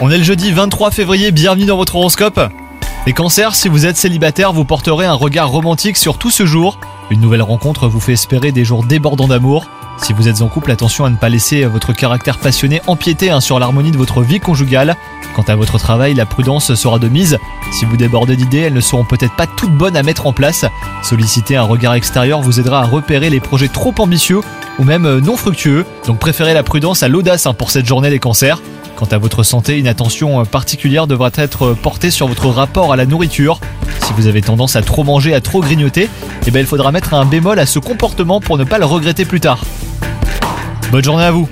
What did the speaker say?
On est le jeudi 23 février, bienvenue dans votre horoscope. Les cancers, si vous êtes célibataire, vous porterez un regard romantique sur tout ce jour. Une nouvelle rencontre vous fait espérer des jours débordants d'amour. Si vous êtes en couple, attention à ne pas laisser votre caractère passionné empiéter hein, sur l'harmonie de votre vie conjugale. Quant à votre travail, la prudence sera de mise. Si vous débordez d'idées, elles ne seront peut-être pas toutes bonnes à mettre en place. Solliciter un regard extérieur vous aidera à repérer les projets trop ambitieux ou même euh, non fructueux. Donc préférez la prudence à l'audace hein, pour cette journée des cancers. Quant à votre santé, une attention euh, particulière devra être portée sur votre rapport à la nourriture. Si vous avez tendance à trop manger, à trop grignoter, eh bien il faudra mettre un bémol à ce comportement pour ne pas le regretter plus tard. Bonne journée à vous